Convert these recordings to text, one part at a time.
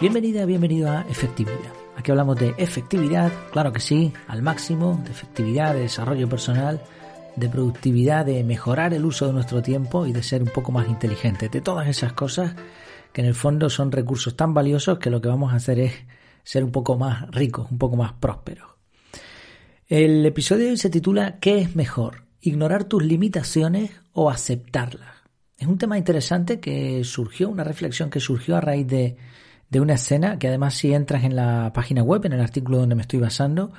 Bienvenida, bienvenido a Efectividad. Aquí hablamos de efectividad, claro que sí, al máximo, de efectividad, de desarrollo personal, de productividad, de mejorar el uso de nuestro tiempo y de ser un poco más inteligente, de todas esas cosas que en el fondo son recursos tan valiosos que lo que vamos a hacer es ser un poco más ricos, un poco más prósperos. El episodio de hoy se titula ¿Qué es mejor? ¿Ignorar tus limitaciones o aceptarlas? Es un tema interesante que surgió, una reflexión que surgió a raíz de, de una escena que además si entras en la página web, en el artículo donde me estoy basando,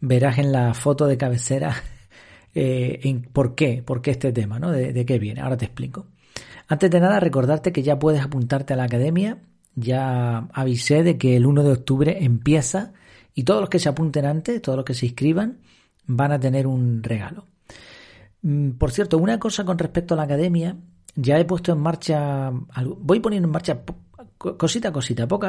verás en la foto de cabecera eh, por qué, por qué este tema, ¿no? De, de, qué viene. Ahora te explico. Antes de nada, recordarte que ya puedes apuntarte a la academia. Ya avisé de que el 1 de octubre empieza y todos los que se apunten antes, todos los que se inscriban, van a tener un regalo. Mm, por cierto, una cosa con respecto a la academia, ya he puesto en marcha, voy poniendo en marcha cosita a cosita, poco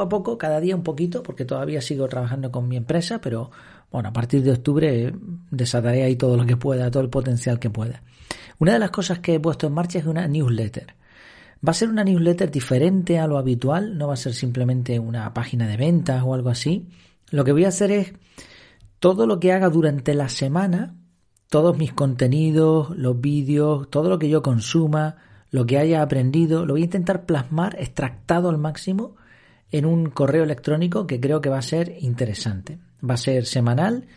a poco, cada día un poquito, porque todavía sigo trabajando con mi empresa, pero bueno, a partir de octubre desataré ahí todo lo que pueda, todo el potencial que pueda. Una de las cosas que he puesto en marcha es una newsletter. Va a ser una newsletter diferente a lo habitual, no va a ser simplemente una página de ventas o algo así. Lo que voy a hacer es todo lo que haga durante la semana, todos mis contenidos, los vídeos, todo lo que yo consuma, lo que haya aprendido, lo voy a intentar plasmar extractado al máximo en un correo electrónico que creo que va a ser interesante. Va a ser semanal.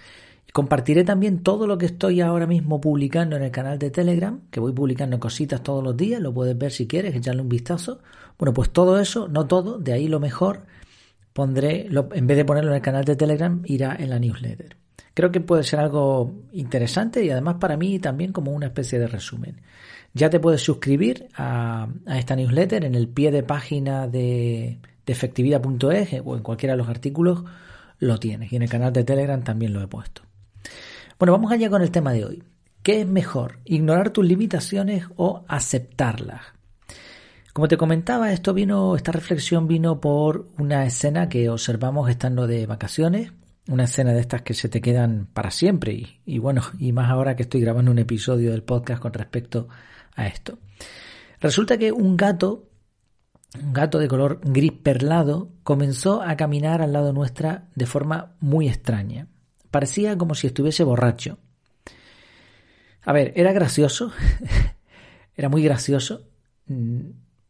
Compartiré también todo lo que estoy ahora mismo publicando en el canal de Telegram, que voy publicando cositas todos los días, lo puedes ver si quieres, echarle un vistazo. Bueno, pues todo eso, no todo, de ahí lo mejor, pondré, en vez de ponerlo en el canal de Telegram, irá en la newsletter. Creo que puede ser algo interesante y además para mí también como una especie de resumen. Ya te puedes suscribir a, esta newsletter en el pie de página de, de efectividad.es o en cualquiera de los artículos lo tienes. Y en el canal de Telegram también lo he puesto. Bueno, vamos allá con el tema de hoy. ¿Qué es mejor? ¿Ignorar tus limitaciones o aceptarlas? Como te comentaba, esto vino, esta reflexión vino por una escena que observamos estando de vacaciones una escena de estas que se te quedan para siempre y, bueno, y más ahora que estoy grabando un episodio del podcast con respecto a esto. Resulta que un gato, un gato de color gris perlado, comenzó a caminar al lado nuestra de forma muy extraña. Parecía como si estuviese borracho. A ver, era gracioso, era muy gracioso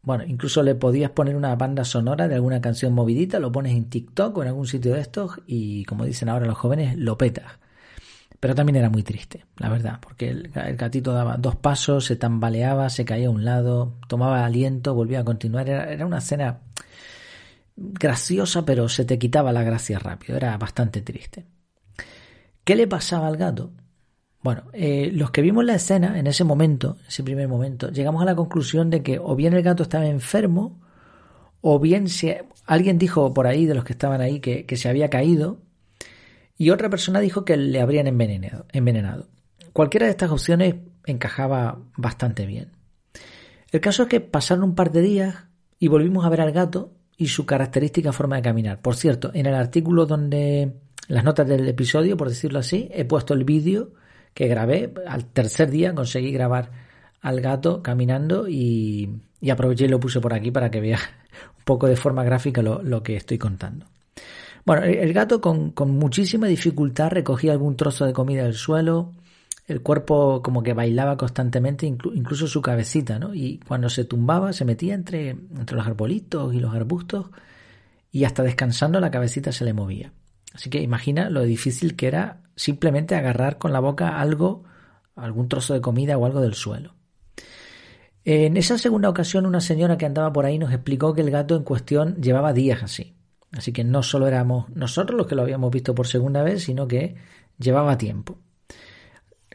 bueno, incluso le podías poner una banda sonora de alguna canción movidita, lo pones en TikTok o en algún sitio de estos y como dicen ahora los jóvenes, lo petas. Pero también era muy triste, la verdad, porque el, gatito daba dos pasos, se tambaleaba, se caía a un lado, tomaba aliento, volvía a continuar. Era, era una escena graciosa, pero se te quitaba la gracia rápido, era bastante triste. ¿Qué le pasaba al gato? Bueno, eh, los que vimos la escena en ese momento, ese primer momento, llegamos a la conclusión de que o bien el gato estaba enfermo, o bien se, alguien dijo por ahí de los que estaban ahí que, se había caído, y otra persona dijo que le habrían envenenado, envenenado. Cualquiera de estas opciones encajaba bastante bien. El caso es que pasaron un par de días y volvimos a ver al gato y su característica forma de caminar. Por cierto, en el artículo donde las notas del episodio, por decirlo así, he puesto el vídeo que grabé. Al tercer día conseguí grabar al gato caminando y, aproveché y lo puse por aquí para que vea un poco de forma gráfica lo, que estoy contando. Bueno, el, gato con, muchísima dificultad recogía algún trozo de comida del suelo, el cuerpo como que bailaba constantemente, incluso su cabecita, ¿no? Y cuando se tumbaba se metía entre, entre los arbolitos y los arbustos y hasta descansando la cabecita se le movía. Así que imagina lo difícil que era simplemente agarrar con la boca algo, algún trozo de comida o algo del suelo. En esa segunda ocasión, una señora que andaba por ahí nos explicó que el gato en cuestión llevaba días así. Así que no solo éramos nosotros los que lo habíamos visto por segunda vez, sino que llevaba tiempo.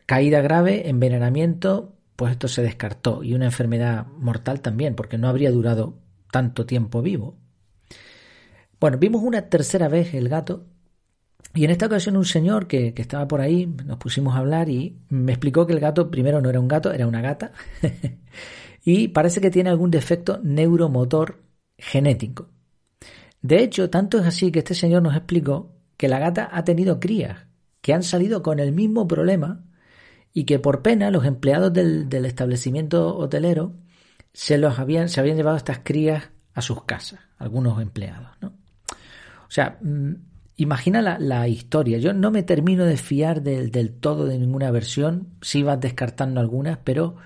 Caída grave, envenenamiento, pues esto se descartó. Y una enfermedad mortal también, porque no habría durado tanto tiempo vivo. Bueno, vimos una tercera vez el gato y en esta ocasión un señor que, estaba por ahí, nos pusimos a hablar y me explicó que el gato primero no era un gato, era una gata. y parece que tiene algún defecto neuromotor genético. De hecho, tanto es así que este señor nos explicó que la gata ha tenido crías que han salido con el mismo problema y que por pena los empleados del, establecimiento hotelero se los habían, se habían llevado estas crías a sus casas, algunos empleados. ¿no? O sea, mm, imagina la, historia. Yo no me termino de fiar del, todo de ninguna versión, sí vas descartando algunas, pero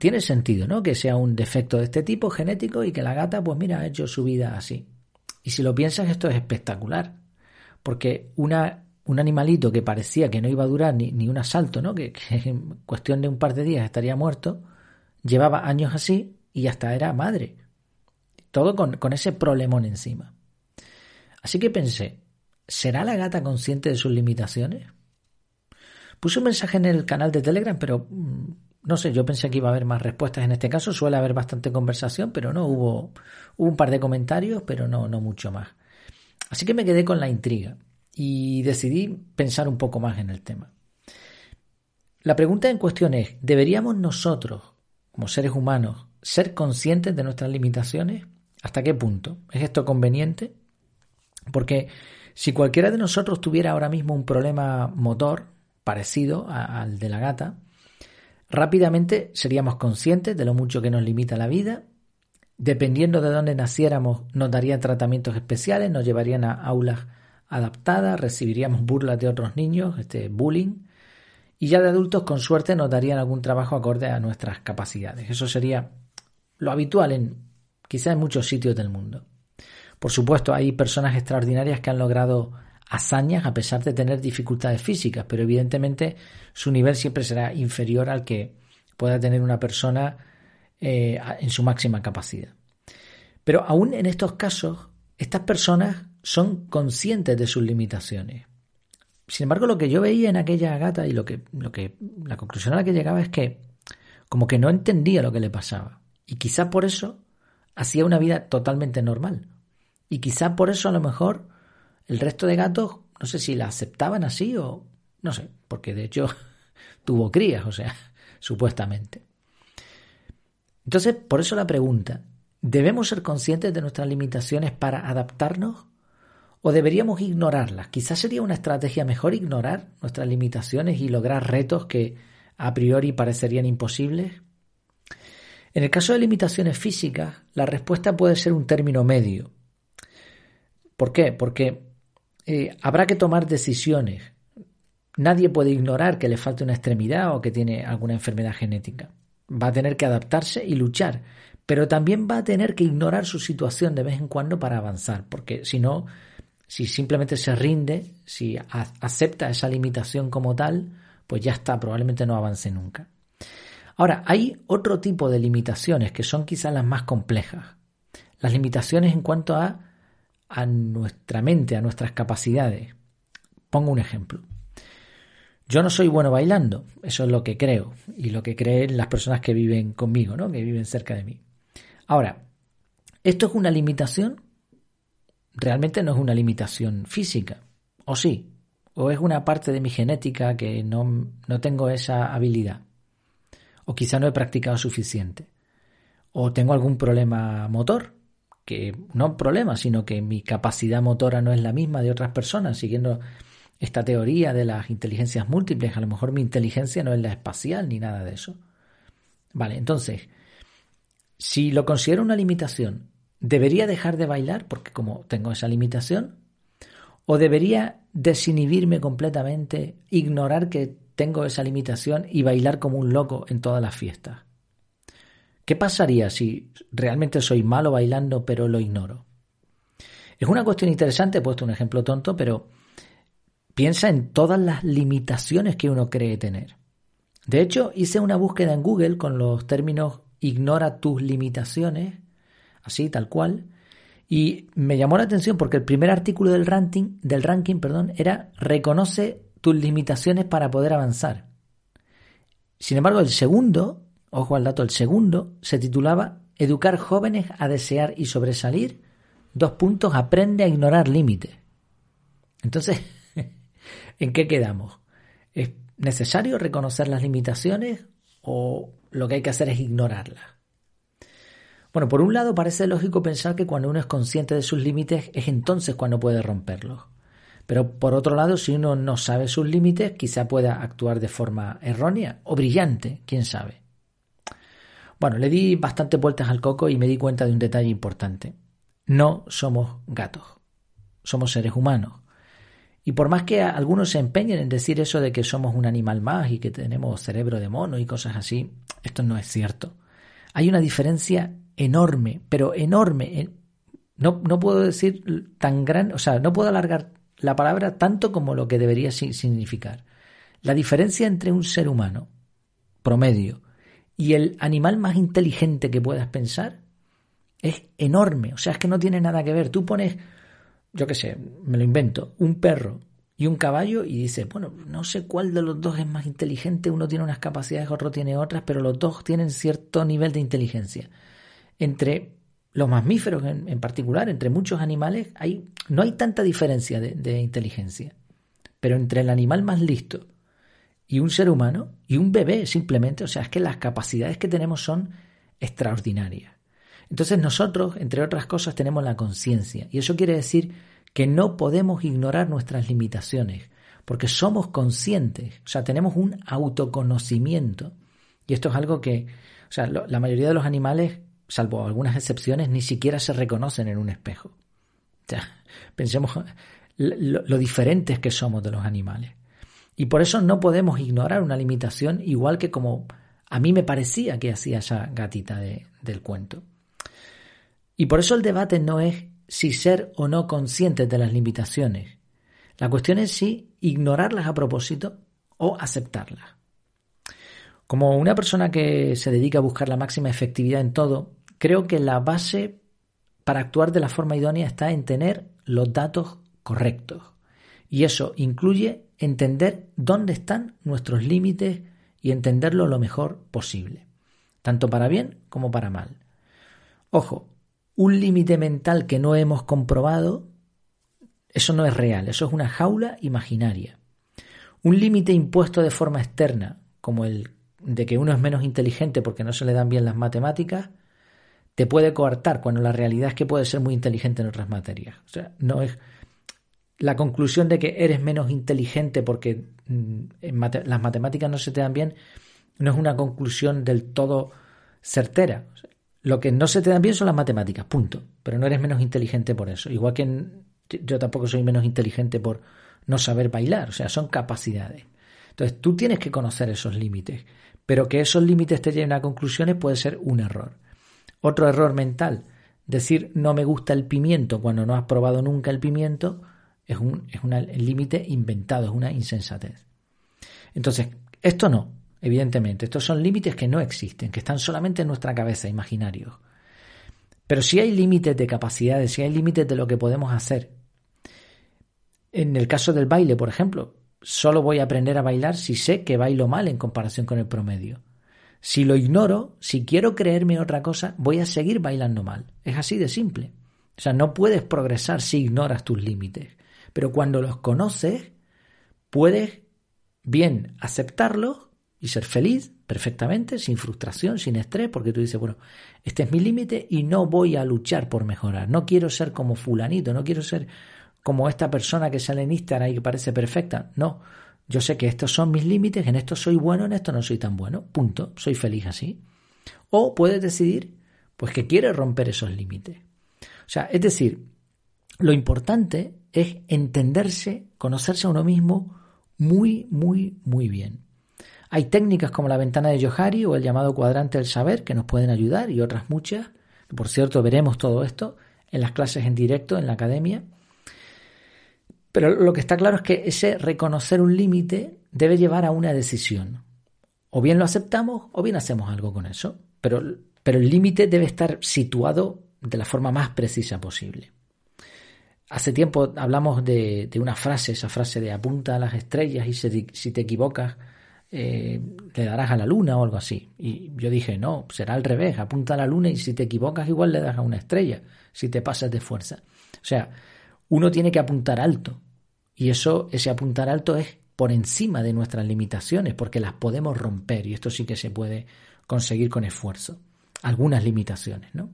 tiene sentido, ¿no? Que sea un defecto de este tipo genético y que la gata, pues mira, ha hecho su vida así. Y si lo piensas, esto es espectacular. Porque una, un animalito que parecía que no iba a durar ni, ni un asalto, ¿no? Que, en cuestión de un par de días estaría muerto, llevaba años así y hasta era madre. Todo con, con ese problemón encima. Así que pensé, ¿será la gata consciente de sus limitaciones? Puse un mensaje en el canal de Telegram, pero mm, no sé, yo pensé que iba a haber más respuestas en este caso, suele haber bastante conversación, pero no, hubo, un par de comentarios, pero no, no mucho más. Así que me quedé con la intriga y decidí pensar un poco más en el tema. La pregunta en cuestión es, ¿deberíamos nosotros, como seres humanos, ser conscientes de nuestras limitaciones? ¿Hasta qué punto? ¿Es esto conveniente? Porque si cualquiera de nosotros tuviera ahora mismo un problema motor parecido al de la gata, Rápidamente seríamos conscientes de lo mucho que nos limita la vida. Dependiendo de dónde naciéramos, nos darían tratamientos especiales, nos llevarían a aulas adaptadas, recibiríamos burlas de otros niños, este bullying, y ya de adultos con suerte nos darían algún trabajo acorde a nuestras capacidades. Eso sería lo habitual en quizá en muchos sitios del mundo. Por supuesto, hay personas extraordinarias que han logrado hazañas a pesar de tener dificultades físicas, pero evidentemente su nivel siempre será inferior al que pueda tener una persona eh, en su máxima capacidad. Pero aún en estos casos, estas personas son conscientes de sus limitaciones. Sin embargo, lo que yo veía en aquella gata y lo que, lo que la conclusión a la que llegaba es que como que no entendía lo que le pasaba. Y quizá por eso hacía una vida totalmente normal. Y quizá por eso a lo mejor el resto de gatos, no sé si la aceptaban así o no sé, porque de hecho tuvo crías, o sea, supuestamente. Entonces, por eso la pregunta, ¿debemos ser conscientes de nuestras limitaciones para adaptarnos? ¿O deberíamos ignorarlas? Quizás sería una estrategia mejor ignorar nuestras limitaciones y lograr retos que a priori parecerían imposibles. En el caso de limitaciones físicas, la respuesta puede ser un término medio. ¿Por qué? Porque eh, habrá que tomar decisiones. Nadie puede ignorar que le falta una extremidad o que tiene alguna enfermedad genética. Va a tener que adaptarse y luchar, pero también va a tener que ignorar su situación de vez en cuando para avanzar, porque si no, si simplemente se rinde, si acepta esa limitación como tal, pues ya está, probablemente no avance nunca. Ahora, hay otro tipo de limitaciones que son quizás las más complejas. Las limitaciones en cuanto a a nuestra mente, a nuestras capacidades. Pongo un ejemplo. Yo no soy bueno bailando, eso es lo que creo y lo que creen las personas que viven conmigo, ¿no? que viven cerca de mí. Ahora, ¿esto es una limitación? Realmente no es una limitación física, ¿o sí? ¿O es una parte de mi genética que no, no tengo esa habilidad? ¿O quizá no he practicado suficiente? ¿O tengo algún problema motor? Que no problema, sino que mi capacidad motora no es la misma de otras personas, siguiendo esta teoría de las inteligencias múltiples, a lo mejor mi inteligencia no es la espacial ni nada de eso. Vale, entonces, si lo considero una limitación, ¿debería dejar de bailar porque como tengo esa limitación? ¿O debería desinhibirme completamente, ignorar que tengo esa limitación y bailar como un loco en todas las fiestas? ¿Qué pasaría si realmente soy malo bailando pero lo ignoro? Es una cuestión interesante, he puesto un ejemplo tonto, pero piensa en todas las limitaciones que uno cree tener. De hecho, hice una búsqueda en Google con los términos ignora tus limitaciones, así tal cual, y me llamó la atención porque el primer artículo del ranking, del ranking perdón, era reconoce tus limitaciones para poder avanzar. Sin embargo, el segundo ojo al dato, el segundo se titulaba Educar jóvenes a desear y sobresalir. Dos puntos, aprende a ignorar límites. Entonces, ¿en qué quedamos? ¿Es necesario reconocer las limitaciones o lo que hay que hacer es ignorarlas? Bueno, por un lado parece lógico pensar que cuando uno es consciente de sus límites es entonces cuando puede romperlos. Pero por otro lado, si uno no sabe sus límites, quizá pueda actuar de forma errónea o brillante, quién sabe. Bueno, le di bastante vueltas al coco y me di cuenta de un detalle importante. No somos gatos, somos seres humanos. Y por más que algunos se empeñen en decir eso de que somos un animal más y que tenemos cerebro de mono y cosas así, esto no es cierto. Hay una diferencia enorme, pero enorme. No, no puedo decir tan gran, o sea, no puedo alargar la palabra tanto como lo que debería significar. La diferencia entre un ser humano promedio y el animal más inteligente que puedas pensar es enorme. O sea, es que no tiene nada que ver. Tú pones, yo qué sé, me lo invento, un perro y un caballo y dices, bueno, no sé cuál de los dos es más inteligente, uno tiene unas capacidades, otro tiene otras, pero los dos tienen cierto nivel de inteligencia. Entre los mamíferos en, particular, entre muchos animales, hay, no hay tanta diferencia de inteligencia. Pero entre el animal más listo y un ser humano y un bebé simplemente, o sea, es que las capacidades que tenemos son extraordinarias. Entonces nosotros, entre otras cosas, tenemos la conciencia y eso quiere decir que no podemos ignorar nuestras limitaciones, porque somos conscientes, o sea, tenemos un autoconocimiento. Y esto es algo que, o sea, la mayoría de los animales, salvo algunas excepciones, ni siquiera se reconocen en un espejo. O sea, pensemos lo, lo diferentes que somos de los animales. Y por eso no podemos ignorar una limitación igual que como a mí me parecía que hacía esa gatita del cuento. Y por eso el debate no es si ser o no conscientes de las limitaciones. La cuestión es si ignorarlas a propósito o aceptarlas. Como una persona que se dedica a buscar la máxima efectividad en todo, creo que la base para actuar de la forma idónea está en tener los datos correctos. Y eso incluye entender dónde están nuestros límites y entenderlo lo mejor posible, tanto para bien como para mal. Ojo, un límite mental que no hemos comprobado, eso no es real, eso es una jaula imaginaria. Un límite impuesto de forma externa, como el de que uno es menos inteligente porque no se le dan bien las matemáticas, te puede coartar cuando la realidad es que puede ser muy inteligente en otras materias. O sea, no es, la conclusión de que eres menos inteligente porque mm, las matemáticas no se te dan bien no es una conclusión del todo certera. Lo que no se te dan bien son las matemáticas, punto. Pero no eres menos inteligente por eso. Igual que yo tampoco soy menos inteligente por no saber bailar. O sea, son capacidades. Entonces tú tienes que conocer esos límites. Pero que esos límites te lleven a conclusiones puede ser un error. Otro error mental, decir no me gusta el pimiento cuando no has probado nunca el pimiento, es un límite inventado, es una insensatez. Entonces, esto no, evidentemente, estos son límites que no existen, que están solamente en nuestra cabeza, imaginarios. Pero si hay límites de capacidades, si hay límites de lo que podemos hacer. En el caso del baile, por ejemplo, solo voy a aprender a bailar si sé que bailo mal en comparación con el promedio. Si lo ignoro, si quiero creerme otra cosa, voy a seguir bailando mal. Es así de simple. O sea, no puedes progresar si ignoras tus límites. Pero cuando los conoces, puedes bien aceptarlos y ser feliz perfectamente, sin frustración, sin estrés, porque tú dices, bueno, este es mi límite y no voy a luchar por mejorar. No quiero ser como fulanito, no quiero ser como esta persona que sale en Instagram y que parece perfecta. No, yo sé que estos son mis límites, en esto soy bueno, en esto no soy tan bueno. Punto, soy feliz así. O puedes decidir, pues que quieres romper esos límites. O sea, es decir, lo importante es entenderse, conocerse a uno mismo muy, muy, muy bien. Hay técnicas como la ventana de Johari o el llamado cuadrante del saber que nos pueden ayudar y otras muchas. Por cierto, veremos todo esto en las clases en directo en la academia. Pero lo que está claro es que ese reconocer un límite debe llevar a una decisión. O bien lo aceptamos o bien hacemos algo con eso. Pero, pero el límite debe estar situado de la forma más precisa posible. Hace tiempo hablamos de, una frase, esa frase de apunta a las estrellas y si, te equivocas eh, le darás a la luna o algo así. Y yo dije, no, será al revés, apunta a la luna y si te equivocas igual le das a una estrella, si te pasas de fuerza. O sea, uno tiene que apuntar alto. Y eso, ese apuntar alto es por encima de nuestras limitaciones, porque las podemos romper y esto sí que se puede conseguir con esfuerzo. Algunas limitaciones, ¿no?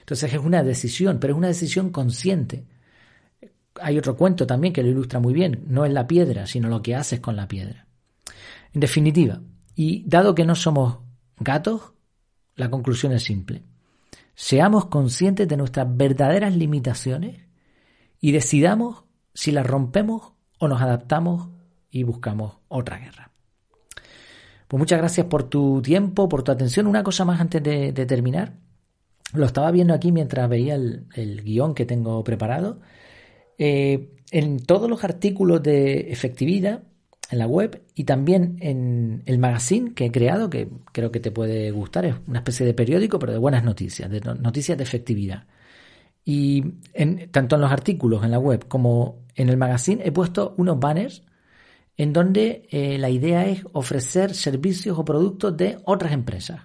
Entonces es una decisión, pero es una decisión consciente hay otro cuento también que lo ilustra muy bien. No es la piedra, sino lo que haces con la piedra. En definitiva, y dado que no somos gatos, la conclusión es simple. Seamos conscientes de nuestras verdaderas limitaciones y decidamos si las rompemos o nos adaptamos y buscamos otra guerra. Pues muchas gracias por tu tiempo, por tu atención. Una cosa más antes de, terminar. Lo estaba viendo aquí mientras veía el, guion que tengo preparado. Eh, en todos los artículos de efectividad en la web y también en el magazine que he creado, que creo que te puede gustar, es una especie de periódico, pero de buenas noticias, de noticias de efectividad. Y en, tanto en los artículos en la web como en el magazine he puesto unos banners en donde eh, la idea es ofrecer servicios o productos de otras empresas,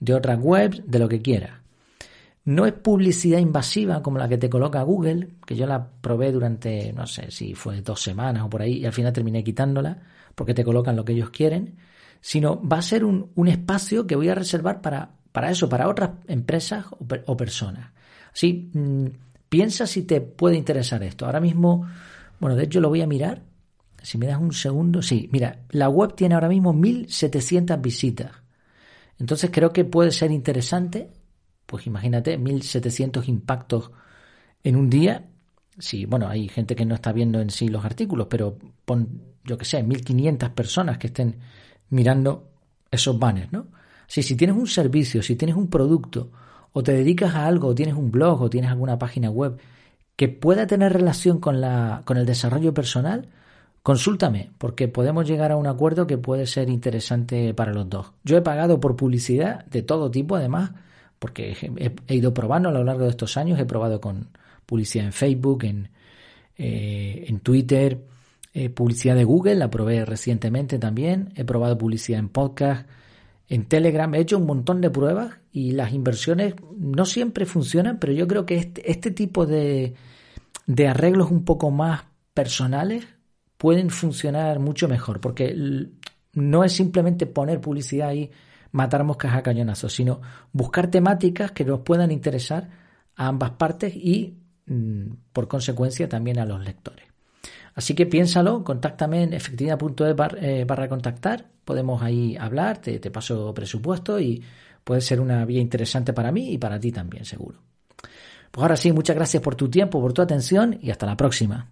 de otras webs, de lo que quieras. No es publicidad invasiva como la que te coloca Google, que yo la probé durante, no sé si fue dos semanas o por ahí, y al final terminé quitándola, porque te colocan lo que ellos quieren, sino va a ser un, espacio que voy a reservar para, para eso, para otras empresas o, personas. Así, mm, piensa si te puede interesar esto. Ahora mismo, bueno, de hecho lo voy a mirar. Si me das un segundo, sí, mira, la web tiene ahora mismo 1700 visitas. Entonces creo que puede ser interesante pues imagínate, 1700 impactos en un día. Sí, bueno, hay gente que no está viendo en sí los artículos, pero pon, yo que sé, 1500 personas que estén mirando esos banners, ¿no? Si, si tienes un servicio, si tienes un producto, o te dedicas a algo, o tienes un blog, o tienes alguna página web que pueda tener relación con, la, con el desarrollo personal, consúltame, porque podemos llegar a un acuerdo que puede ser interesante para los dos. Yo he pagado por publicidad de todo tipo, además, porque he, ido probando a lo largo de estos años, he probado con publicidad en Facebook, en, eh, en Twitter, eh, publicidad de Google, la probé recientemente también, he probado publicidad en podcast, en Telegram, he hecho un montón de pruebas y las inversiones no siempre funcionan, pero yo creo que este, este tipo de, de arreglos un poco más personales pueden funcionar mucho mejor, porque no es simplemente poner publicidad ahí matar moscas a cañonazos, sino buscar temáticas que nos puedan interesar a ambas partes y, mm, por consecuencia, también a los lectores. Así que piénsalo, contáctame en efectividad.es eh, barra contactar, podemos ahí hablar, te, te paso presupuesto y puede ser una vía interesante para mí y para ti también, seguro. Pues ahora sí, muchas gracias por tu tiempo, por tu atención y hasta la próxima.